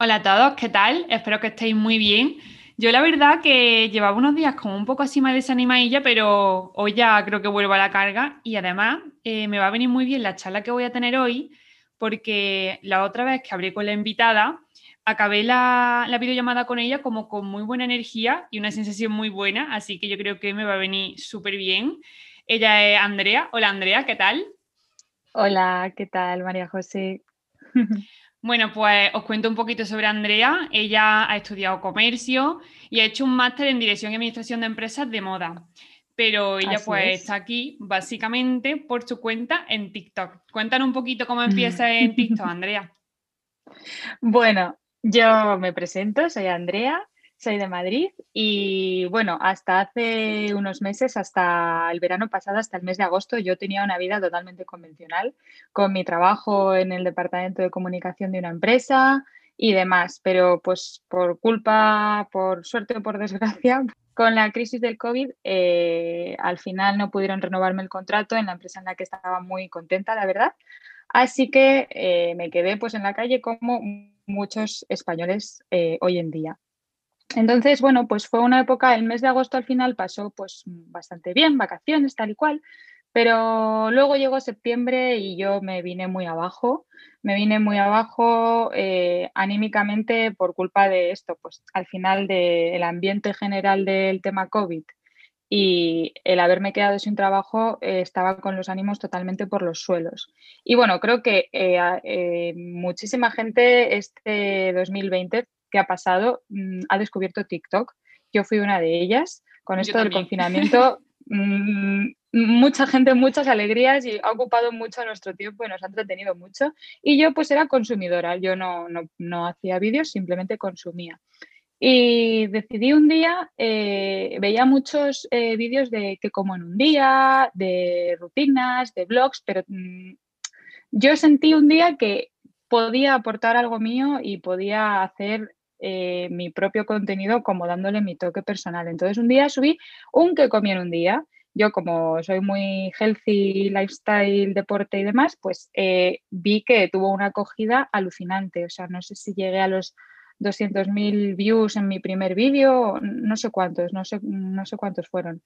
Hola a todos, ¿qué tal? Espero que estéis muy bien. Yo la verdad que llevaba unos días como un poco así más desanimadilla, pero hoy ya creo que vuelvo a la carga y además eh, me va a venir muy bien la charla que voy a tener hoy porque la otra vez que hablé con la invitada, acabé la, la, videollamada con ella como con muy buena energía y una sensación muy buena, así que yo creo que me va a venir súper bien. Ella es Andrea. Hola Andrea, ¿qué tal? Hola, ¿qué tal María José? Bueno, pues os cuento un poquito sobre Andrea. Ella ha estudiado comercio y ha hecho un máster en dirección y administración de empresas de moda. Pero ella pues está aquí básicamente por su cuenta en TikTok. Cuéntanos un poquito cómo empieza en TikTok, Andrea. Bueno, yo me presento, soy Andrea, soy de Madrid y bueno, hasta hace unos meses, hasta el verano pasado, hasta el mes de agosto, yo tenía una vida totalmente convencional con mi trabajo en el departamento de comunicación de una empresa y demás, pero pues por culpa, por suerte o por desgracia, con la crisis del COVID, eh, al final no pudieron renovarme el contrato en la empresa en la que estaba muy contenta, la verdad. Así que eh, me quedé pues en la calle como muchos españoles eh, hoy en día. Entonces, bueno, pues fue una época, el mes de agosto al final pasó pues bastante bien, vacaciones, tal y cual, pero luego llegó septiembre y yo me vine muy abajo, me vine muy abajo eh, anímicamente por culpa de esto, pues al final del ambiente general del tema COVID y el haberme quedado sin trabajo eh, estaba con los ánimos totalmente por los suelos. Y bueno, creo que eh, muchísima gente este 2020 que ha pasado mm, ha descubierto TikTok. Yo fui una de ellas. Con esto del confinamiento, mm, mucha gente, muchas alegrías y ha ocupado mucho nuestro tiempo y nos ha entretenido mucho. Y yo pues era consumidora, yo no, no, hacía vídeos, simplemente consumía. Y decidí un día, eh, veía muchos eh, vídeos de que como en un día, de rutinas, de blogs, pero mm, yo sentí un día que podía aportar algo mío y podía hacer eh, mi propio contenido como dándole mi toque personal. Entonces un día subí un que comí en un día. Yo como soy muy healthy, lifestyle, deporte y demás, pues eh, vi que tuvo una acogida alucinante. O sea, no sé si llegué a los 200.000 views en mi primer vídeo, no sé cuántos, no sé, no sé cuántos fueron.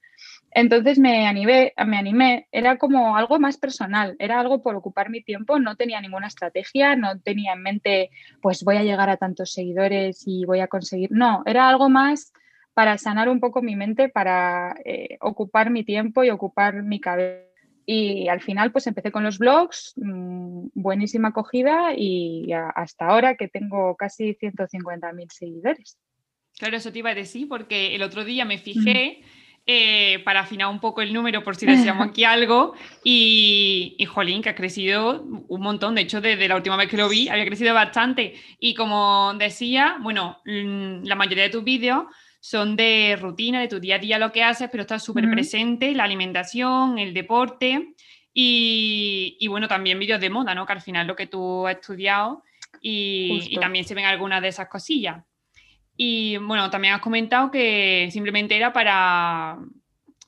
Entonces me animé, me animé, era como algo más personal, era algo por ocupar mi tiempo, no tenía ninguna estrategia, no tenía en mente, pues voy a llegar a tantos seguidores y voy a conseguir, no, era algo más para sanar un poco mi mente, para eh, ocupar mi tiempo y ocupar mi cabeza y al final, pues empecé con los blogs, mm, buenísima acogida y hasta ahora que tengo casi 150.000 seguidores. Claro, eso te iba a decir porque el otro día me fijé eh, para afinar un poco el número por si decíamos aquí algo y, y, jolín, que ha crecido un montón. De hecho, desde la última vez que lo vi había crecido bastante. Y como decía, bueno, mm, la mayoría de tus vídeos son de rutina, de tu día a día lo que haces, pero está súper presente la alimentación, el deporte y, bueno, también vídeos de moda, ¿no? Que al final lo que tú has estudiado y, también se ven algunas de esas cosillas. Y bueno, también has comentado que simplemente era para,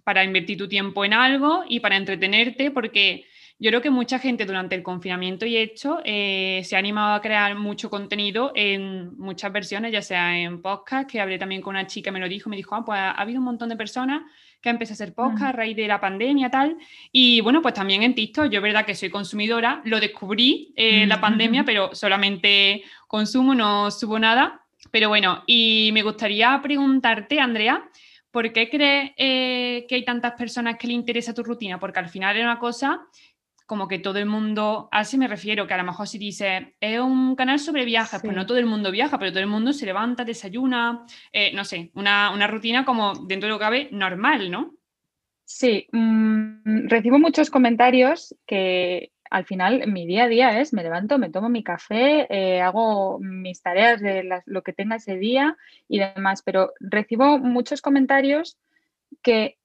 para invertir tu tiempo en algo y para entretenerte, porque yo creo que mucha gente durante el confinamiento y hecho eh, se ha animado a crear mucho contenido en muchas versiones, ya sea en podcast, que hablé también con una chica, me lo dijo, me dijo, ah, pues ha habido un montón de personas que han empezado a hacer podcast a raíz de la pandemia tal. Y bueno, pues también en TikTok, yo es verdad que soy consumidora, lo descubrí en la pandemia, pero solamente consumo, no subo nada. Pero bueno, y me gustaría preguntarte, Andrea, ¿por qué crees eh, que hay tantas personas que le interesa tu rutina? Porque al final es una cosa como que todo el mundo, así me refiero, que a lo mejor si dice, es un canal sobre viajes, pues no todo el mundo viaja, pero todo el mundo se levanta, desayuna, eh, no sé, una, rutina como dentro de lo que cabe normal, ¿no? Sí, mm, recibo muchos comentarios que al final mi día a día es, me levanto, me tomo mi café, eh, hago mis tareas de lo que tenga ese día y demás, pero recibo muchos comentarios que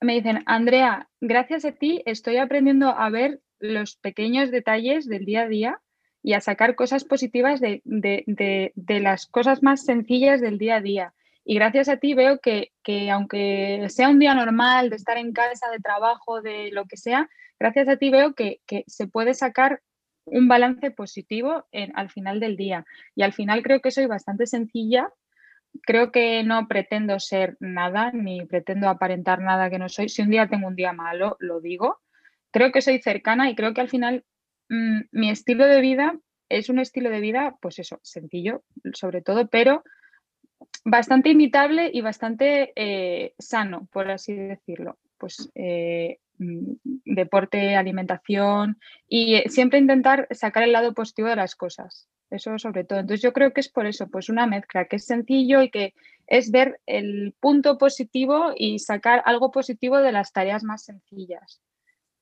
me dicen, Andrea, gracias a ti estoy aprendiendo a ver los pequeños detalles del día a día y a sacar cosas positivas de, las cosas más sencillas del día a día. Y gracias a ti veo que, aunque sea un día normal de estar en casa, de trabajo, de lo que sea, gracias a ti veo que, se puede sacar un balance positivo al final del día. Y al final creo que soy bastante sencilla. Creo que no pretendo ser nada, ni pretendo aparentar nada que no soy. Si un día tengo un día malo, lo digo. Creo que soy cercana y creo que al final mm, mi estilo de vida es un estilo de vida, pues eso, sencillo, sobre todo, pero bastante imitable y bastante eh, sano, por así decirlo. Pues eh, mm, deporte, alimentación y eh, siempre intentar sacar el lado positivo de las cosas. Eso sobre todo. Entonces yo creo que es por eso, pues una mezcla que es sencillo y que es ver el punto positivo y sacar algo positivo de las tareas más sencillas.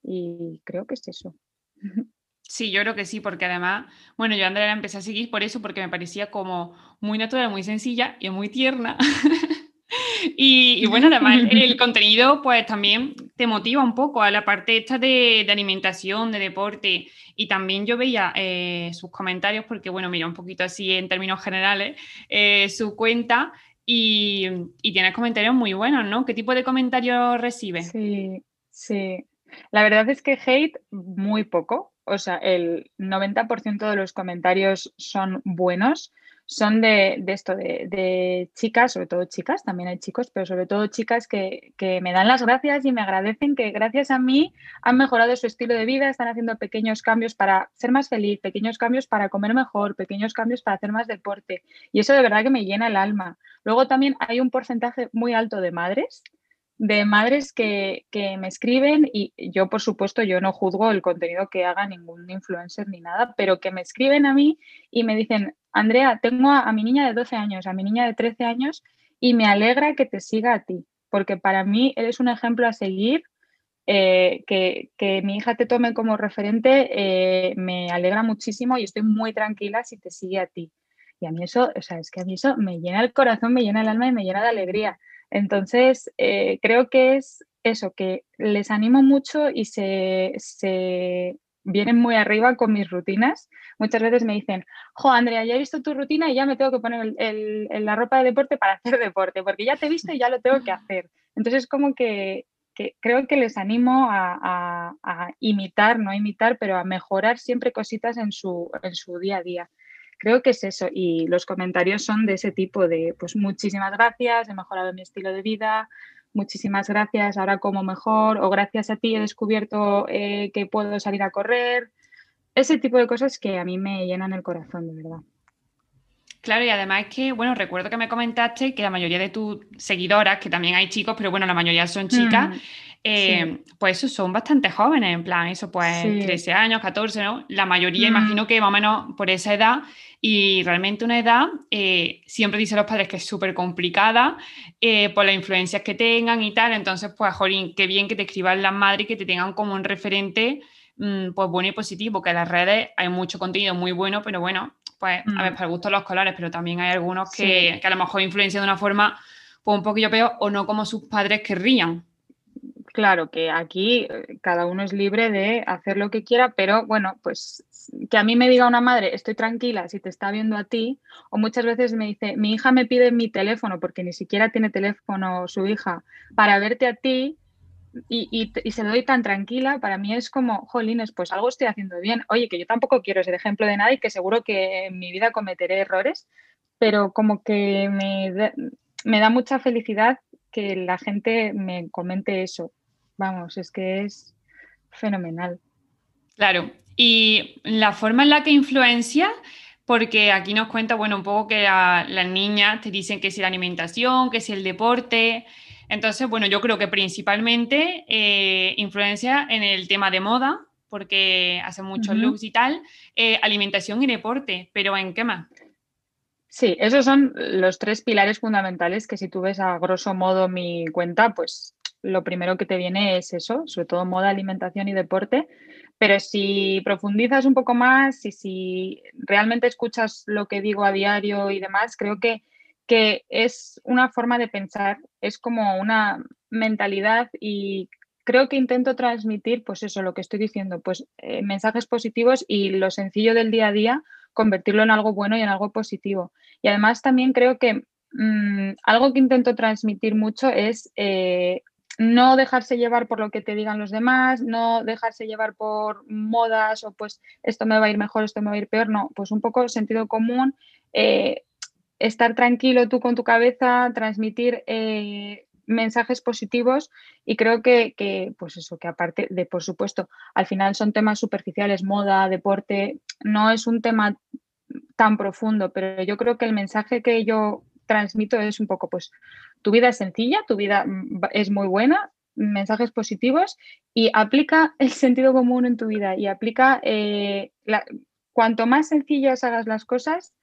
Y creo que es eso. Sí, yo creo que sí, porque además, bueno, yo Andrea la empecé a seguir por eso, porque me parecía como muy natural, muy sencilla y muy tierna. y, bueno, además el contenido pues también te motiva un poco a la parte esta de, alimentación, de deporte. Y también yo veía eh, sus comentarios, porque bueno, mira, un poquito así en términos generales, eh, su cuenta y, y tienes comentarios muy buenos, ¿no? ¿Qué tipo de comentarios recibes? Sí, sí. La verdad es que hate muy poco, o sea, el 90% de los comentarios son buenos, son de, esto, de, chicas, sobre todo chicas, también hay chicos, pero sobre todo chicas que, me dan las gracias y me agradecen que gracias a mí han mejorado su estilo de vida, están haciendo pequeños cambios para ser más feliz, pequeños cambios para comer mejor, pequeños cambios para hacer más deporte. Y eso de verdad que me llena el alma. Luego también hay un porcentaje muy alto de madres de madres que, me escriben y yo, por supuesto, yo no juzgo el contenido que haga ningún influencer ni nada, pero que me escriben a mí y me dicen, Andrea, tengo a, mi niña de 12 años, a mi niña de 13 años y me alegra que te siga a ti, porque para mí eres un ejemplo a seguir. Eh, que, mi hija te tome como referente eh, me alegra muchísimo y estoy muy tranquila si te sigue a ti. Y a mí eso, o sea, es que a mí eso me llena el corazón, me llena el alma y me llena de alegría. Entonces, eh, creo que es eso, que les animo mucho y se, vienen muy arriba con mis rutinas. Muchas veces me dicen, jo, Andrea, ya he visto tu rutina y ya me tengo que poner la ropa de deporte para hacer deporte, porque ya te he visto y ya lo tengo que hacer. Entonces, como que, creo que les animo a, imitar, no a imitar, pero a mejorar siempre cositas en su, en su día a día. Creo que es eso y los comentarios son de ese tipo de, pues muchísimas gracias, he mejorado mi estilo de vida, muchísimas gracias, ahora como mejor o gracias a ti he descubierto eh, que puedo salir a correr. Ese tipo de cosas que a mí me llenan el corazón, de verdad. Claro, y además que, bueno, recuerdo que me comentaste que la mayoría de tus seguidoras, que también hay chicos, pero bueno, la mayoría son chicas, mm, eh, pues son bastante jóvenes, en plan, eso pues 13 años, 14, ¿no? La mayoría, mm. imagino que más o menos por esa edad, y realmente una edad, eh, siempre dicen los padres que es súper complicada eh, por las influencias que tengan y tal, entonces pues, jolín, qué bien que te escriban las madres y que te tengan como un referente, mm, pues bueno y positivo, que en las redes hay mucho contenido muy bueno, pero bueno, pues, a ver, mm. para el gusto de los colores, pero también hay algunos que, a lo mejor influencian de una forma pues, un poquillo peor o no como sus padres querrían. Claro que aquí eh, cada uno es libre de hacer lo que quiera, pero bueno, pues que a mí me diga una madre, estoy tranquila si te está viendo a ti, o muchas veces me dice, mi hija me pide mi teléfono, porque ni siquiera tiene teléfono su hija, para verte a ti, y, se lo doy tan tranquila, para mí es como, jolines, pues algo estoy haciendo bien. Oye, que yo tampoco quiero ser ejemplo de nada y que seguro que en mi vida cometeré errores, pero como que me me da mucha felicidad que la gente me comente eso. Vamos, es que es fenomenal. Claro, y la forma en la que influencia, porque aquí nos cuenta, bueno, un poco que las niñas te dicen que es la alimentación, que es el deporte, entonces, bueno, yo creo que principalmente eh, influencia en el tema de moda, porque hace muchos looks y tal, eh, alimentación y deporte, pero ¿en qué más? Sí, esos son los tres pilares fundamentales que si tú ves a grosso modo mi cuenta, pues lo primero que te viene es eso, sobre todo moda, alimentación y deporte. Pero si profundizas un poco más y si realmente escuchas lo que digo a diario y demás, creo que que es una forma de pensar, es como una mentalidad y creo que intento transmitir, pues eso, lo que estoy diciendo, pues eh, mensajes positivos y lo sencillo del día a día, convertirlo en algo bueno y en algo positivo. Y además también creo que mm, algo que intento transmitir mucho es eh, no dejarse llevar por lo que te digan los demás, no dejarse llevar por modas o pues esto me va a ir mejor, esto me va a ir peor, no, pues un poco sentido común, eh, estar tranquilo tú con tu cabeza, transmitir eh, mensajes positivos y creo que, pues eso, que aparte de, por supuesto, al final son temas superficiales, moda, deporte, no es un tema tan profundo, pero yo creo que el mensaje que yo transmito es un poco, pues, tu vida es sencilla, tu vida mm, es muy buena, mensajes positivos y aplica el sentido común en tu vida y aplica, eh, cuanto más sencillas hagas las cosas,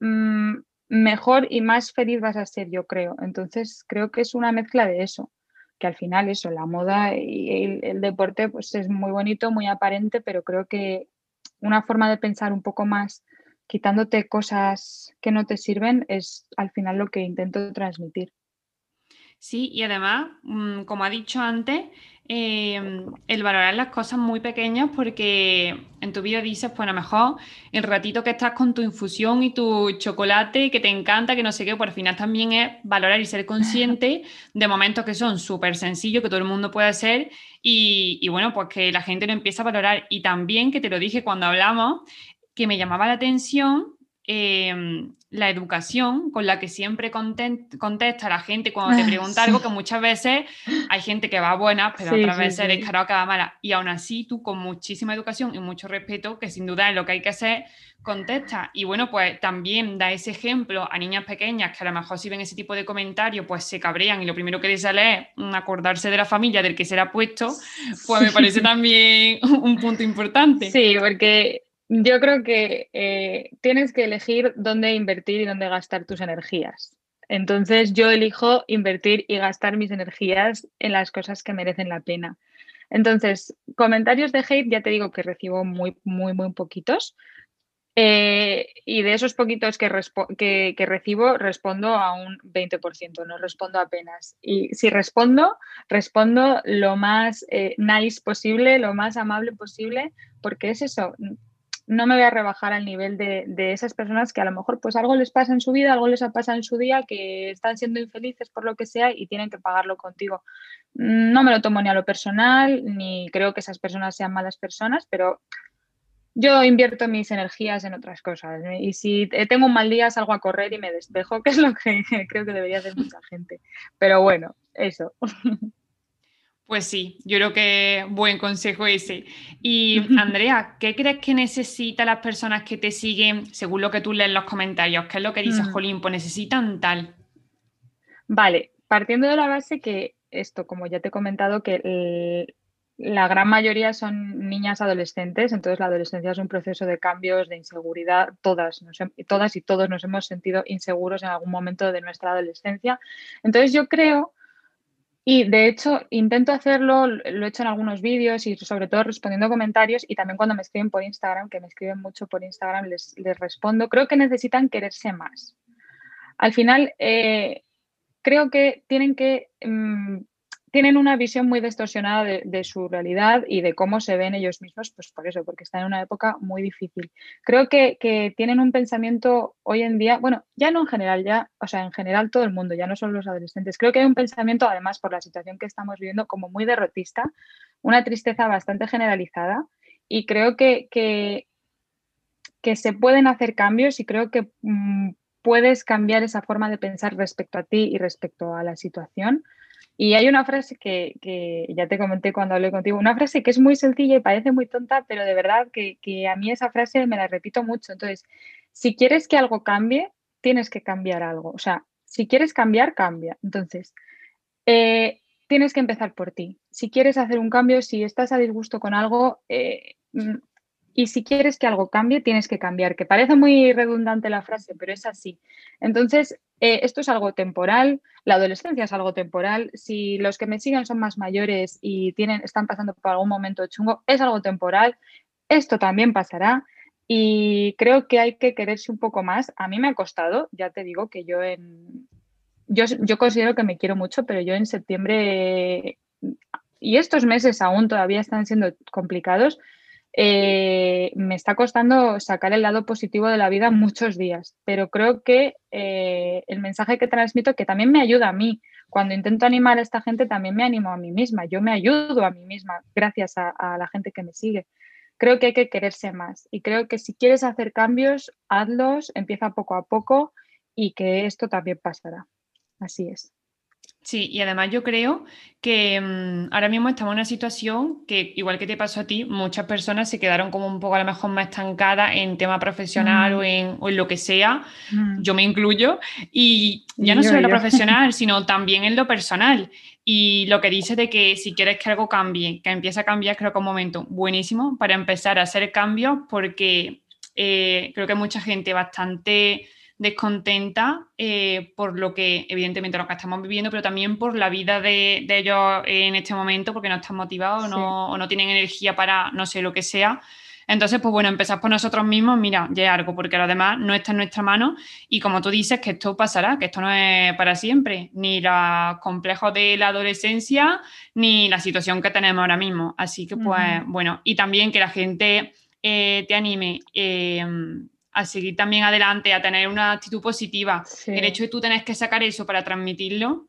mm, mejor y más feliz vas a ser, yo creo. Entonces, creo que es una mezcla de eso, que al final eso, la moda y el, deporte, pues es muy bonito, muy aparente, pero creo que una forma de pensar un poco más quitándote cosas que no te sirven es al final lo que intento transmitir. Sí, y además, mm, como ha dicho antes, em, el valorar las cosas muy pequeñas porque en tu vida dices, pues a lo mejor el ratito que estás con tu infusión y tu chocolate que te encanta, que no sé qué, pues al final también es valorar y ser consciente de momentos que son súper sencillos, que todo el mundo puede hacer y, y, bueno, pues que la gente lo empieza a valorar. Y también, que te lo dije cuando hablamos, que me llamaba la atención Em, la educación con la que siempre contesta la gente cuando te pregunta algo, que muchas veces hay gente que va buena, pero otras veces eres caro que va mala. Y aún así, tú con muchísima educación y mucho respeto, que sin duda es lo que hay que hacer, contesta. Y bueno, pues también da ese ejemplo a niñas pequeñas que a lo mejor si ven ese tipo de comentarios, pues se cabrean y lo primero que les sale es acordarse de la familia del que será puesto, pues me parece también un punto importante. Sí, porque yo creo que eh, tienes que elegir dónde invertir y dónde gastar tus energías. Entonces yo elijo invertir y gastar mis energías en las cosas que merecen la pena. Entonces, comentarios de hate ya te digo que recibo muy, muy, muy poquitos. Eh, y de esos poquitos que, recibo, respondo a un 20%, no respondo apenas. Y si respondo, respondo lo más eh, nice posible, lo más amable posible, porque es eso, no me voy a rebajar al nivel de, esas personas que a lo mejor pues algo les pasa en su vida, algo les ha pasado en su día, que están siendo infelices por lo que sea y tienen que pagarlo contigo. No me lo tomo ni a lo personal, ni creo que esas personas sean malas personas, pero yo invierto mis energías en otras cosas. ¿eh? Y si tengo un mal día, salgo a correr y me despejo, que es lo que creo que debería hacer mucha gente. Pero bueno, eso. Pues sí, yo creo que buen consejo ese. Y Andrea, ¿qué crees que necesitan las personas que te siguen, según lo que tú lees en los comentarios? ¿Qué es lo que dices, Jolín? Pues necesitan tal. Vale, partiendo de la base que esto, como ya te he comentado, que la gran mayoría son niñas adolescentes, entonces la adolescencia es un proceso de cambios, de inseguridad, todas, todas y todos nos hemos sentido inseguros en algún momento de nuestra adolescencia. Entonces yo creo y de hecho, intento hacerlo, lo he hecho en algunos vídeos y sobre todo respondiendo comentarios y también cuando me escriben por Instagram, que me escriben mucho por Instagram, les, respondo. Creo que necesitan quererse más. Al final, eh, creo que tienen que mm, tienen una visión muy distorsionada de, su realidad y de cómo se ven ellos mismos, pues por eso, porque están en una época muy difícil. Creo que, tienen un pensamiento hoy en día, bueno, ya no en general, ya, o sea, en general todo el mundo, ya no solo los adolescentes, creo que hay un pensamiento, además, por la situación que estamos viviendo, como muy derrotista, una tristeza bastante generalizada y creo que, que, se pueden hacer cambios y creo que mm, puedes cambiar esa forma de pensar respecto a ti y respecto a la situación y hay una frase que, ya te comenté cuando hablé contigo, una frase que es muy sencilla y parece muy tonta, pero de verdad que, a mí esa frase me la repito mucho. Entonces, si quieres que algo cambie, tienes que cambiar algo. O sea, si quieres cambiar, cambia. Entonces, eh, tienes que empezar por ti. Si quieres hacer un cambio, si estás a disgusto con algo, eh, y si quieres que algo cambie, tienes que cambiar, que parece muy redundante la frase, pero es así. Entonces, eh, esto es algo temporal, la adolescencia es algo temporal. Si los que me siguen son más mayores y tienen, están pasando por algún momento chungo, es algo temporal. Esto también pasará y creo que hay que quererse un poco más. A mí me ha costado, ya te digo que yo en... Yo, yo considero que me quiero mucho, pero yo en septiembre y estos meses aún todavía están siendo complicados eh, me está costando sacar el lado positivo de la vida muchos días, pero creo que eh, el mensaje que transmito, que también me ayuda a mí, cuando intento animar a esta gente, también me animo a mí misma, yo me ayudo a mí misma gracias a, a la gente que me sigue. Creo que hay que quererse más y creo que si quieres hacer cambios, hazlos, empieza poco a poco y que esto también pasará. Así es. Sí, y además yo creo que mm, ahora mismo estamos en una situación que, igual que te pasó a ti, muchas personas se quedaron como un poco a lo mejor más estancadas en tema profesional o, en, lo que sea. Yo me incluyo. Y ya no solo en lo profesional, sino también en lo personal. Y lo que dices de que si quieres que algo cambie, que empiece a cambiar, creo que es un momento buenísimo para empezar a hacer cambios porque eh, creo que mucha gente bastante descontenta eh, por lo que, evidentemente, lo que estamos viviendo, pero también por la vida de, ellos en este momento, porque no están motivados o no tienen energía para, no sé, lo que sea. Entonces, pues bueno, empezar por nosotros mismos, mira, ya es algo, porque lo demás no está en nuestra mano y como tú dices, que esto pasará, que esto no es para siempre, ni los complejos de la adolescencia, ni la situación que tenemos ahora mismo. Así que, pues bueno, y también que la gente eh, te anime. Eh, a seguir también adelante, a tener una actitud positiva. El hecho de tú tenés que sacar eso para transmitirlo,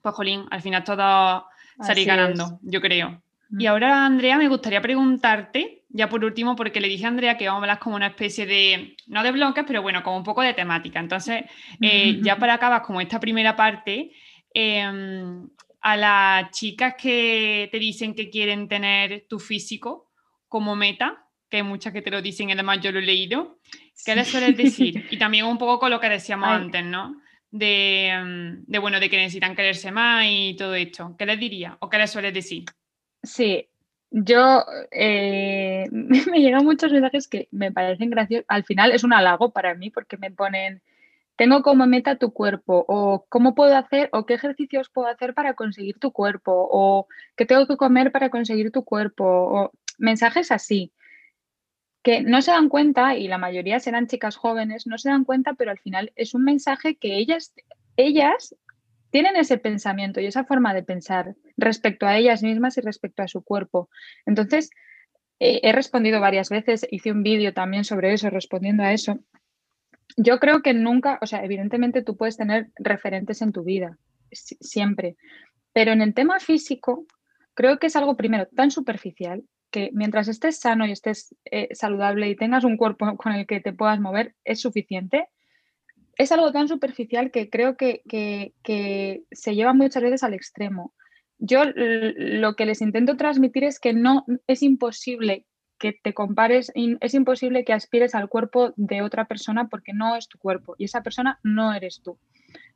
pues jolín, al final todo salir ganando, yo creo. Y ahora, Andrea, me gustaría preguntarte, ya por último, porque le dije a Andrea que vamos a hablar como una especie de, no de bloques, pero bueno, como un poco de temática. Entonces, eh, ya para acabar como esta primera parte, em, a las chicas que te dicen que quieren tener tu físico como meta, que hay muchas que te lo dicen, además yo lo he leído, ¿Qué les sueles decir? Y también un poco con lo que decíamos antes, ¿no? De, mm, de, bueno, de que necesitan quererse más y todo esto. ¿Qué les diría o qué les sueles decir? Sí, yo eh, me llegan muchos mensajes que me parecen graciosos. Al final es un halago para mí porque me ponen, tengo como meta tu cuerpo o cómo puedo hacer o qué ejercicios puedo hacer para conseguir tu cuerpo o qué tengo que comer para conseguir tu cuerpo o mensajes así que no se dan cuenta, y la mayoría serán chicas jóvenes, no se dan cuenta, pero al final es un mensaje que ellas, ellas tienen ese pensamiento y esa forma de pensar respecto a ellas mismas y respecto a su cuerpo. Entonces, eh, he respondido varias veces, hice un vídeo también sobre eso, respondiendo a eso. Yo creo que nunca, o sea, evidentemente tú puedes tener referentes en tu vida, siempre, pero en el tema físico, creo que es algo primero tan superficial que mientras estés sano y estés eh, saludable y tengas un cuerpo con el que te puedas mover, es suficiente. Es algo tan superficial que creo que, se lleva muchas veces al extremo. Yo lo que les intento transmitir es que no es imposible que te compares, es imposible que aspires al cuerpo de otra persona porque no es tu cuerpo y esa persona no eres tú.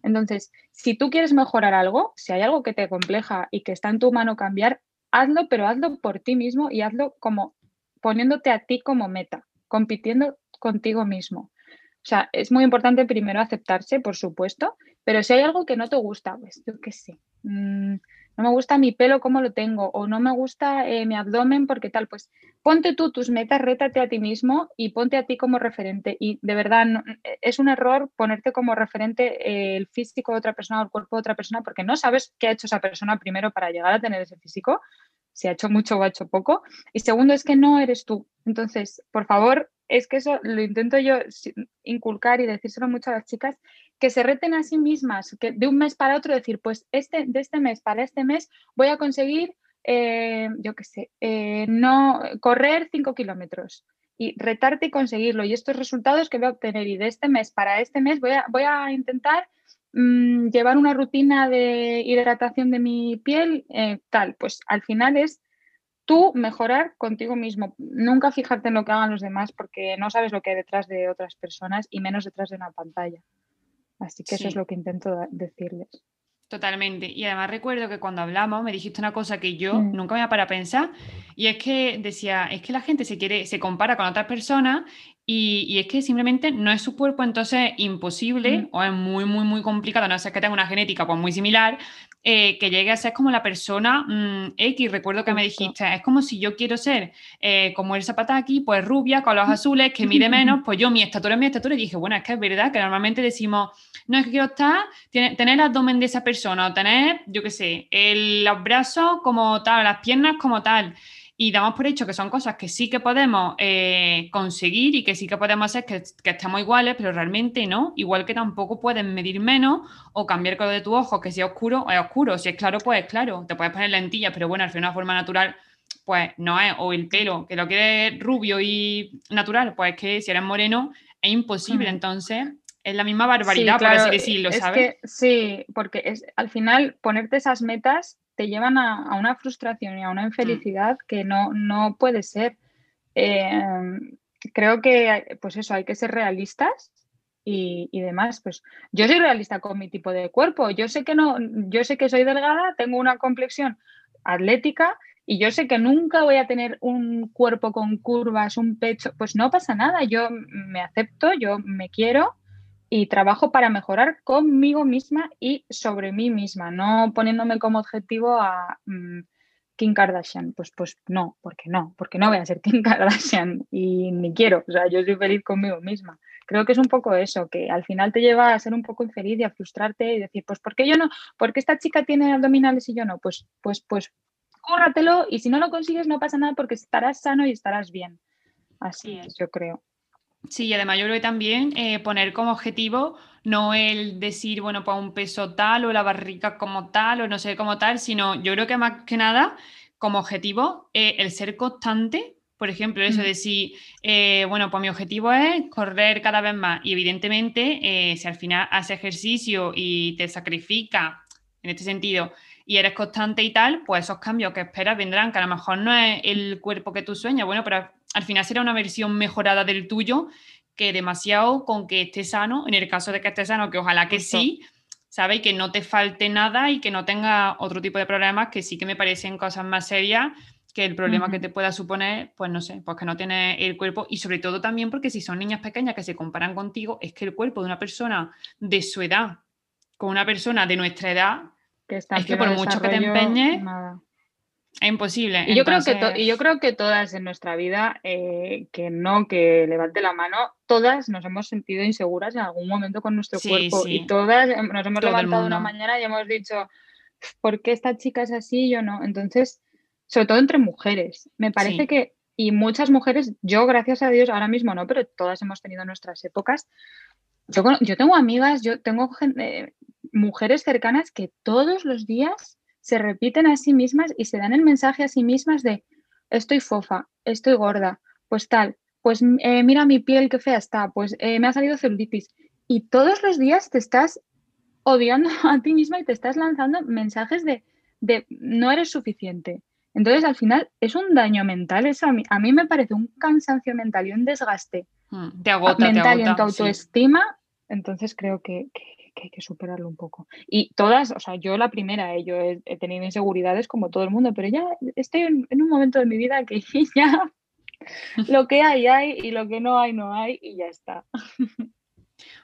Entonces, si tú quieres mejorar algo, si hay algo que te compleja y que está en tu mano cambiar, hazlo, pero hazlo por ti mismo y hazlo como poniéndote a ti como meta, compitiendo contigo mismo. O sea, es muy importante primero aceptarse, por supuesto, pero si hay algo que no te gusta, pues yo qué sé, mm, no me gusta mi pelo como lo tengo o no me gusta eh, mi abdomen porque tal, pues ponte tú tus metas, rétate a ti mismo y ponte a ti como referente. Y de verdad, es un error ponerte como referente eh, el físico de otra persona o el cuerpo de otra persona porque no sabes qué ha hecho esa persona primero para llegar a tener ese físico, si ha hecho mucho o ha hecho poco. Y segundo, es que no eres tú. Entonces, por favor, es que eso lo intento yo inculcar y decírselo mucho a las chicas, que se reten a sí mismas, que de un mes para otro decir, pues este, de este mes para este mes voy a conseguir, eh, yo qué sé, eh, no correr 5 kilómetros y retarte y conseguirlo. Y estos resultados que voy a obtener y de este mes para este mes voy a, voy a intentar mm, llevar una rutina de hidratación de mi piel, eh, tal, pues al final es tú mejorar contigo mismo, nunca fijarte en lo que hagan los demás porque no sabes lo que hay detrás de otras personas y menos detrás de una pantalla. Así que eso es lo que intento decirles. Totalmente. Y además recuerdo que cuando hablamos me dijiste una cosa que yo mm. nunca me iba para pensar y es que decía, es que la gente se quiere, se compara con otras personas y, es que simplemente no es su cuerpo, entonces imposible mm. o es muy, muy, muy complicado, no sé que tenga una genética pues muy similar, eh, que llegue a ser como la persona mm, X. Recuerdo que me dijiste, es como si yo quiero ser eh, como el Zapataki, pues rubia, con los azules, que mide menos, pues yo mi estatura es mi estatura. Y dije, bueno, es que es verdad que normalmente decimos, no es que quiero estar, tener el abdomen de esa persona, o tener, yo qué sé, los brazos como tal, las piernas como tal. Y damos por hecho que son cosas que sí que podemos eh, conseguir y que sí que podemos hacer que, que, estemos iguales, pero realmente no. Igual que tampoco puedes medir menos o cambiar el color de tu ojo, que si es oscuro, es oscuro. Si es claro, pues es claro. Te puedes poner lentillas, pero bueno, al final una forma natural, pues no es. O el pelo, que lo quieres rubio y natural, pues es que si eres moreno es imposible. Entonces, es la misma barbaridad, por así decirlo, ¿sabes? sí, porque es, al final ponerte esas metas te llevan a, una frustración y a una mm. infelicidad que no, no puede ser. Em, creo que, pues eso, hay que ser realistas y, demás. Pues yo soy realista con mi tipo de cuerpo. Yo sé que no, yo sé que soy delgada, tengo una complexión atlética y yo sé que nunca voy a tener un cuerpo con curvas, un pecho. Pues no pasa nada. Yo me acepto, yo me quiero y trabajo para mejorar conmigo misma y sobre mí misma, no poniéndome como objetivo a mm, Kim Kardashian. Pues, pues no, porque no, porque no voy a ser Kim Kardashian y ni quiero, o sea, yo soy feliz conmigo misma. Creo que es un poco eso, que al final te lleva a ser un poco infeliz y a frustrarte y decir, pues ¿por qué yo no? ¿Por qué esta chica tiene abdominales y yo no? Pues, pues, pues, cúrratelo y si no lo consigues no pasa nada porque estarás sano y estarás bien. Así es, yo creo. Sí, y además yo creo que también eh, poner como objetivo no el decir, bueno, pues un peso tal o la barriga como tal o no sé como tal, sino yo creo que más que nada como objetivo eh, el ser constante. Por ejemplo, eso mm. de si, eh, bueno, pues mi objetivo es correr cada vez más y evidentemente si al final haces ejercicio y te sacrifica en este sentido y eres constante y tal, pues esos cambios que esperas vendrán, que a lo mejor no es el cuerpo que tú sueñas, bueno, pero al final será una versión mejorada del tuyo que demasiado con que esté sano, en el caso de que esté sano, que ojalá que sí, ¿sabes? Que no te falte nada y que no tenga otro tipo de problemas que sí que me parecen cosas más serias que el problema que te pueda suponer, pues no sé, pues que no tiene el cuerpo y sobre todo también porque si son niñas pequeñas que se comparan contigo, es que el cuerpo de una persona de su edad con una persona de nuestra edad, que es que por mucho que te empeñes, es imposible. Y yo, creo que y yo creo que todas en nuestra vida, eh, que no, que levante la mano, todas nos hemos sentido inseguras en algún momento con nuestro cuerpo. Y todas nos hemos levantado una mañana y hemos dicho, ¿por qué esta chica es así y yo no? Entonces, sobre todo entre mujeres, me parece que, y muchas mujeres, yo gracias a Dios ahora mismo no, pero todas hemos tenido nuestras épocas. Yo, yo tengo amigas, yo tengo eh, mujeres cercanas que todos los días se repiten a sí mismas y se dan el mensaje a sí mismas de estoy fofa, estoy gorda, pues tal, pues eh, mira mi piel qué fea está, pues eh, me ha salido celulitis. Y todos los días te estás odiando a ti misma y te estás lanzando mensajes de, de no eres suficiente. Entonces, al final, es un daño mental. Eso a mí, a mí me parece un cansancio mental y un desgaste hmm, mental en tu autoestima. Entonces, creo que, que hay que superarlo un poco. Y todas, o sea, yo la primera, eh, yo he, tenido inseguridades como todo el mundo, pero ya estoy en, un momento de mi vida que ya lo que hay, hay y lo que no hay, no hay y ya está.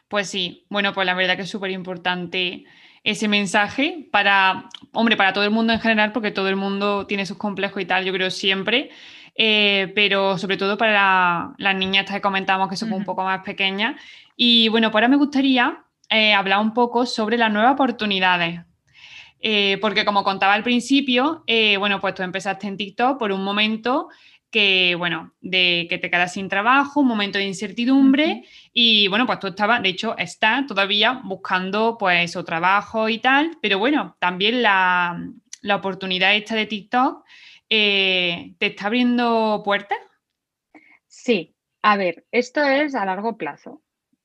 Pues sí, bueno, pues la verdad que es súper importante ese mensaje para, hombre, para todo el mundo en general, porque todo el mundo tiene sus complejos y tal, yo creo siempre, eh, pero sobre todo para las niñas que comentamos que son un poco más pequeñas. Y bueno, pues ahora me gustaría eh, hablar un poco sobre las nuevas oportunidades. Eh, porque como contaba al principio, eh, bueno, pues tú empezaste en TikTok por un momento que, bueno, de que te quedas sin trabajo, un momento de incertidumbre y, bueno, pues tú estabas, de hecho, estás todavía buscando, pues, o trabajo y tal, pero bueno, también la, la oportunidad esta de TikTok te está abriendo puertas. Sí, a ver, esto es a largo plazo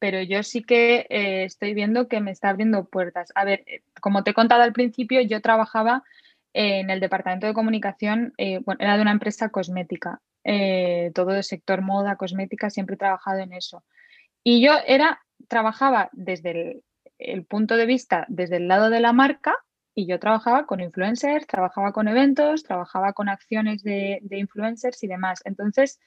pero yo sí que eh, estoy viendo que me está abriendo puertas. A ver, eh, como te he contado al principio, yo trabajaba en el departamento de comunicación, eh, bueno, era de una empresa cosmética, todo el sector moda, cosmética, siempre he trabajado en eso. Y yo era, trabajaba desde el, punto de vista, desde el lado de la marca, y yo trabajaba con influencers, trabajaba con eventos, trabajaba con acciones de, de influencers y demás. Entonces,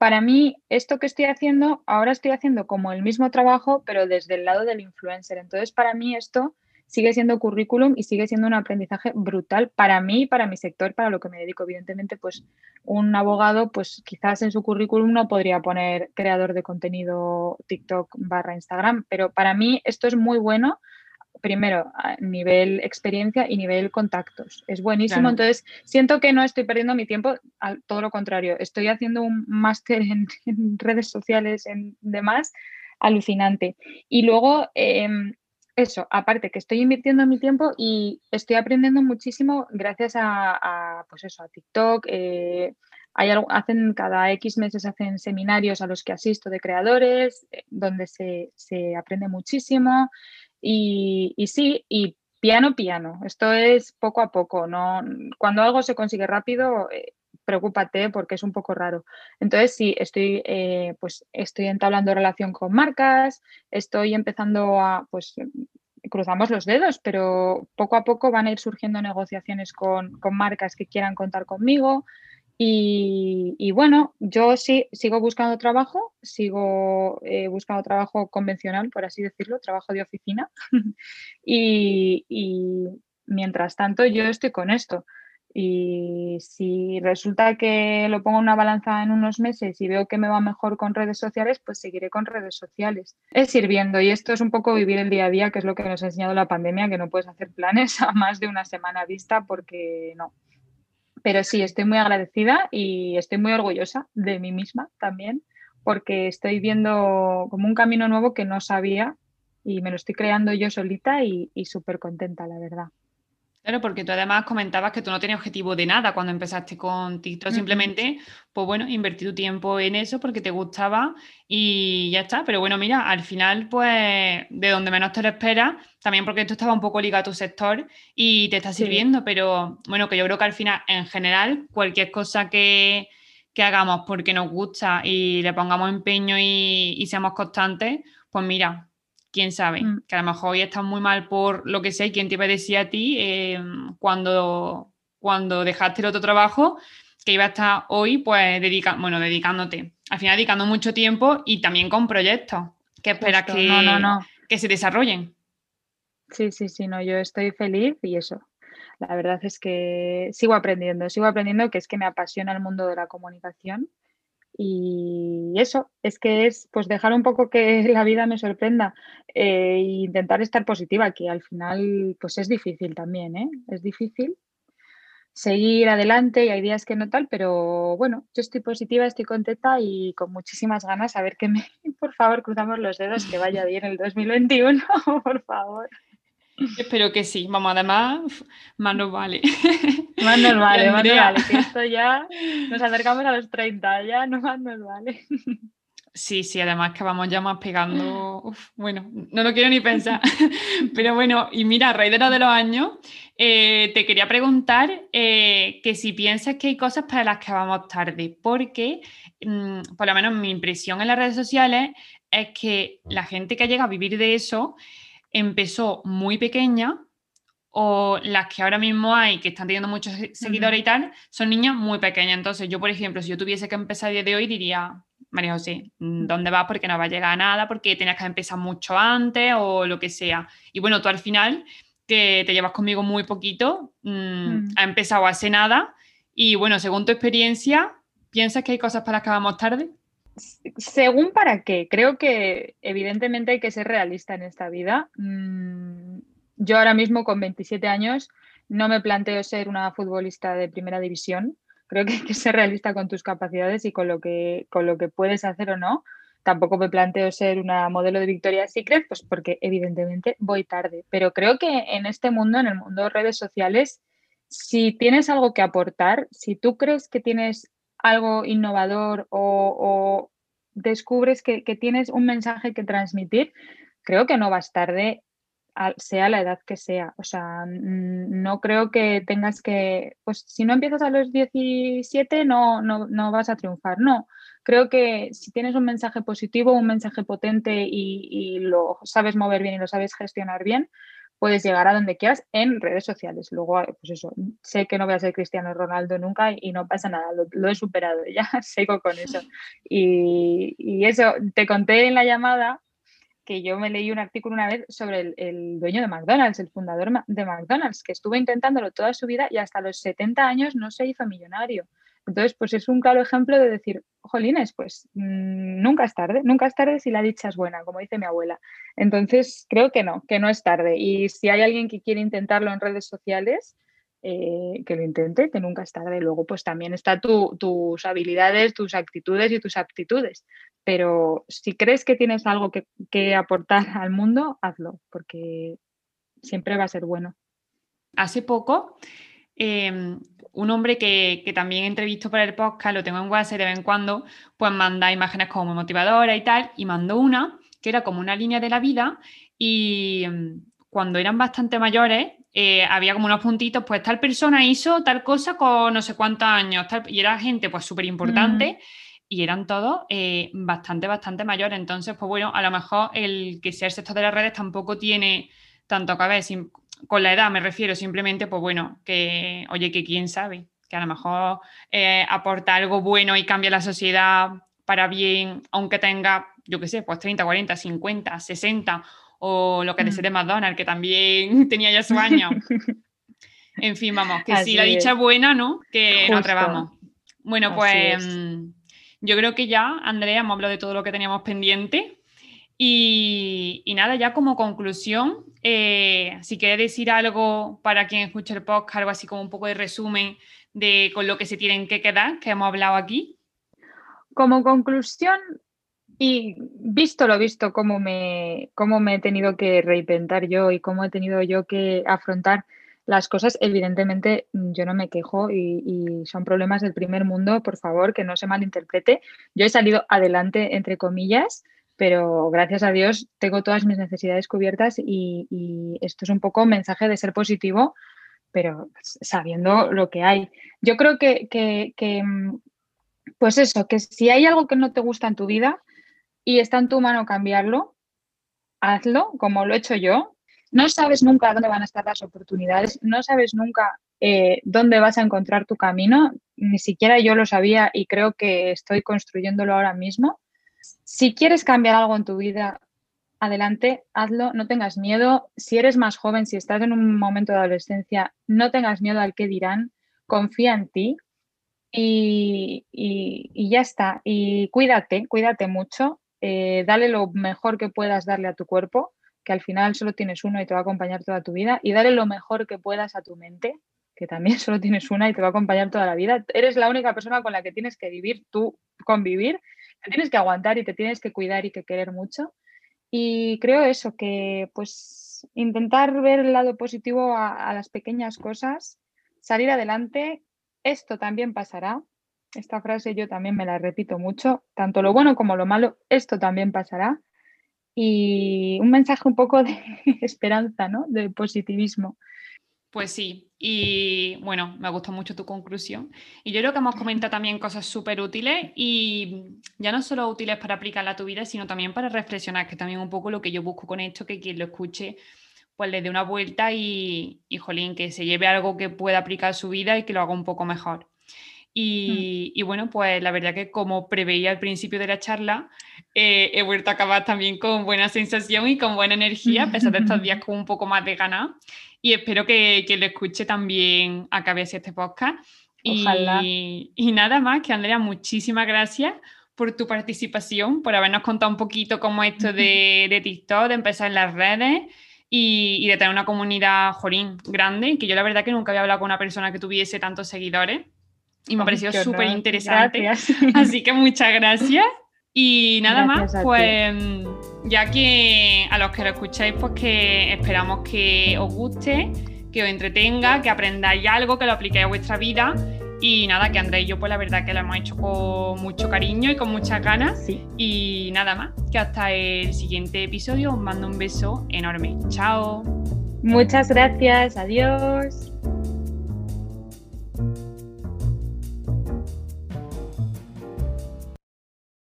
para mí, esto que estoy haciendo, ahora estoy haciendo como el mismo trabajo, pero desde el lado del influencer. Entonces, para mí esto sigue siendo currículum y sigue siendo un aprendizaje brutal para mí, para mi sector, para lo que me dedico. Evidentemente, pues un abogado, pues quizás en su currículum no podría poner creador de contenido TikTok barra Instagram, pero para mí esto es muy bueno primero, a nivel experiencia y nivel contactos. Es buenísimo. Entonces, siento que no estoy perdiendo mi tiempo, al, todo lo contrario. Estoy haciendo un máster en, redes sociales, en demás, alucinante. Y luego, em, eso, aparte que estoy invirtiendo mi tiempo y estoy aprendiendo muchísimo gracias a, pues eso, a TikTok. Eh, hay hacen cada X meses hacen seminarios a los que asisto de creadores, eh, donde se, se aprende muchísimo. Y, sí, y piano, piano. Esto es poco a poco. ¿no? Cuando algo se consigue rápido, eh, preocúpate porque es un poco raro. Entonces, sí, estoy, eh, pues, estoy entablando relación con marcas, estoy empezando a, pues, cruzamos los dedos, pero poco a poco van a ir surgiendo negociaciones con, con marcas que quieran contar conmigo. Y, bueno, yo sí sigo buscando trabajo, sigo eh, buscando trabajo convencional, por así decirlo, trabajo de oficina. y, mientras tanto, yo estoy con esto. Y si resulta que lo pongo en una balanza en unos meses y veo que me va mejor con redes sociales, pues seguiré con redes sociales. Es ir viendo y esto es un poco vivir el día a día, que es lo que nos ha enseñado la pandemia, que no puedes hacer planes a más de una semana vista porque no, pero sí, estoy muy agradecida y estoy muy orgullosa de mí misma también, porque estoy viendo como un camino nuevo que no sabía y me lo estoy creando yo solita y, y súper contenta, la verdad. Claro, porque tú además comentabas que tú no tenías objetivo de nada cuando empezaste con TikTok, simplemente, pues bueno, invertí tu tiempo en eso porque te gustaba y ya está. Pero bueno, mira, al final, pues de donde menos te lo esperas, también porque esto estaba un poco ligado a tu sector y te está sirviendo, pero bueno, que yo creo que al final, en general, cualquier cosa que, hagamos porque nos gusta y le pongamos empeño y, y seamos constantes, pues mira, quién sabe, mm. que a lo mejor hoy estás muy mal por lo que sé y quién te iba a decir a ti em, cuando, cuando dejaste el otro trabajo que iba a estar hoy pues dedica bueno, dedicándote, al final dedicando mucho tiempo y también con proyectos que esperas que, que se desarrollen. Sí, sí, sí, no, yo estoy feliz y eso. La verdad es que sigo aprendiendo, sigo aprendiendo que es que me apasiona el mundo de la comunicación y eso, es que es pues dejar un poco que la vida me sorprenda e intentar estar positiva, que al final pues es difícil también, ¿eh? Es difícil seguir adelante y hay días que no tal, pero bueno, yo estoy positiva, estoy contenta y con muchísimas ganas a ver que me, por favor, cruzamos los dedos, que vaya bien el 2021, por favor. Espero que sí. Vamos, además, más nos vale. Más nos vale, más nos vale. Que esto ya nos acercamos a los 30, ya no más nos vale. Sí, sí, además que vamos ya más pegando. bueno, no lo quiero ni pensar. Pero bueno, y mira, a raíz de lo de los años, eh, te quería preguntar eh, que si piensas que hay cosas para las que vamos tarde, porque mm, por lo menos mi impresión en las redes sociales es que la gente que llega a vivir de eso empezó muy pequeña o las que ahora mismo hay, que están teniendo muchos seguidores y tal, son niñas muy pequeñas. Entonces, yo, por ejemplo, si yo tuviese que empezar a día de hoy, diría, María José, mm, ¿dónde vas? Porque no va a llegar a nada, porque tenías que empezar mucho antes o lo que sea. Y bueno, tú al final, que te llevas conmigo muy poquito, mm, ha empezado hace nada. Y bueno, según tu experiencia, ¿piensas que hay cosas para las que vamos tarde? Según para qué, creo que evidentemente hay que ser realista en esta vida. Mm, yo ahora mismo con 27 años no me planteo ser una futbolista de primera división. Creo que hay que ser realista con tus capacidades y con lo que, con lo que puedes hacer o no. Tampoco me planteo ser una modelo de Victoria's Secret, pues porque evidentemente voy tarde. Pero creo que en este mundo, en el mundo de redes sociales, si tienes algo que aportar, si tú crees que tienes algo innovador o, descubres que, tienes un mensaje que transmitir, creo que no vas tarde, sea la edad que sea. O sea, no creo que tengas que, pues si no empiezas a los 17 no, no, no vas a triunfar. No, creo que si tienes un mensaje positivo, un mensaje potente y, y lo sabes mover bien y lo sabes gestionar bien, puedes llegar a donde quieras en redes sociales. Luego, pues eso, sé que no voy a ser Cristiano Ronaldo nunca y, no pasa nada, lo, he superado, ya sigo con eso. Y, eso, te conté en la llamada que yo me leí un artículo una vez sobre el, el, dueño de McDonald's, el fundador de McDonald's, que estuvo intentándolo toda su vida y hasta los 70 años no se hizo millonario. Entonces, pues es un claro ejemplo de decir, jolines, pues mm, nunca es tarde, nunca es tarde si la dicha es buena, como dice mi abuela. Entonces, creo que no, que no es tarde. Y si hay alguien que quiere intentarlo en redes sociales, eh, que lo intente, que nunca es tarde. Luego, pues también está tus habilidades, tus actitudes y tus aptitudes. Pero si crees que tienes algo que, aportar al mundo, hazlo, porque siempre va a ser bueno. Hace poco, em, un hombre que, que, también entrevisto para el podcast, lo tengo en WhatsApp de vez en cuando, pues manda imágenes como motivadora y tal, y mandó una que era como una línea de la vida y em, cuando eran bastante mayores, eh, había como unos puntitos, pues tal persona hizo tal cosa con no sé cuántos años, y era gente pues súper importante. Y eran todos eh, bastante, bastante mayores. Entonces, pues bueno, a lo mejor el que sea el sector de las redes tampoco tiene tanto que ver con la edad, me refiero simplemente, pues bueno, que, oye, que quién sabe, que a lo mejor eh, aporta algo bueno y cambia la sociedad para bien, aunque tenga, yo qué sé, pues 30, 40, 50, 60 o lo que decía mm. de McDonald's, que también tenía ya su año. en fin, vamos, que si la dicha es buena, ¿no? Que nos atrevamos. Bueno, pues mm, yo creo que ya, Andrea, hemos hablado de todo lo que teníamos pendiente. Y, nada, ya como conclusión, eh, si quieres decir algo para quien escuche el podcast, algo así como un poco de resumen de con lo que se tienen que quedar, que hemos hablado aquí. Como conclusión, y visto lo visto, cómo me, cómo me he tenido que reinventar yo y cómo he tenido yo que afrontar las cosas, evidentemente yo no me quejo y, son problemas del primer mundo, por favor, que no se malinterprete. Yo he salido adelante, entre comillas, pero gracias a Dios tengo todas mis necesidades cubiertas y, esto es un poco mensaje de ser positivo, pero sabiendo lo que hay. Yo creo que, que pues eso, que si hay algo que no te gusta en tu vida, y está en tu mano cambiarlo, hazlo como lo he hecho yo. No sabes nunca dónde van a estar las oportunidades, no sabes nunca eh, dónde vas a encontrar tu camino, ni siquiera yo lo sabía y creo que estoy construyéndolo ahora mismo. Si quieres cambiar algo en tu vida, adelante, hazlo, no tengas miedo. Si eres más joven, si estás en un momento de adolescencia, no tengas miedo al que dirán, confía en ti y, ya está. Y cuídate, cuídate mucho eh, dale lo mejor que puedas darle a tu cuerpo, que al final solo tienes uno y te va a acompañar toda tu vida, y dale lo mejor que puedas a tu mente, que también solo tienes una y te va a acompañar toda la vida. Eres la única persona con la que tienes que vivir, tú convivir, te tienes que aguantar y te tienes que cuidar y que querer mucho. Y creo eso, que pues intentar ver el lado positivo a las pequeñas cosas, salir adelante, esto también pasará, esta frase yo también me la repito mucho, tanto lo bueno como lo malo, esto también pasará. Y un mensaje un poco de esperanza, ¿no? De positivismo. Pues sí, y bueno, me gustó mucho tu conclusión. Y yo creo que hemos comentado también cosas súper útiles y ya no solo útiles para aplicarla a tu vida, sino también para reflexionar, que también un poco lo que yo busco con esto, que quien lo escuche pues le dé una vuelta y, y jolín, que se lleve algo que pueda aplicar a su vida y que lo haga un poco mejor. Mm. Y, bueno, pues la verdad que como preveía al principio de la charla, eh, he vuelto a acabar también con buena sensación y con buena energía, a pesar de estos días con un poco más de ganas. Y espero que, que lo escuche también acabe así este podcast. Y, y, nada más, que Andrea, muchísimas gracias por tu participación, por habernos contado un poquito cómo esto de, de TikTok, de empezar en las redes y, y, de tener una comunidad, jorín, grande, que yo la verdad que nunca había hablado con una persona que tuviese tantos seguidores y me ha parecido súper interesante. Así que muchas gracias. Y nada más, pues ya que a los que lo escucháis, pues que esperamos que os guste, que os entretenga, que aprendáis algo, que lo apliquéis a vuestra vida. Y nada, que André y yo, pues la verdad que lo hemos hecho con mucho cariño y con muchas ganas. Y nada más, que hasta el siguiente episodio os mando un beso enorme. Chao. Muchas gracias, adiós.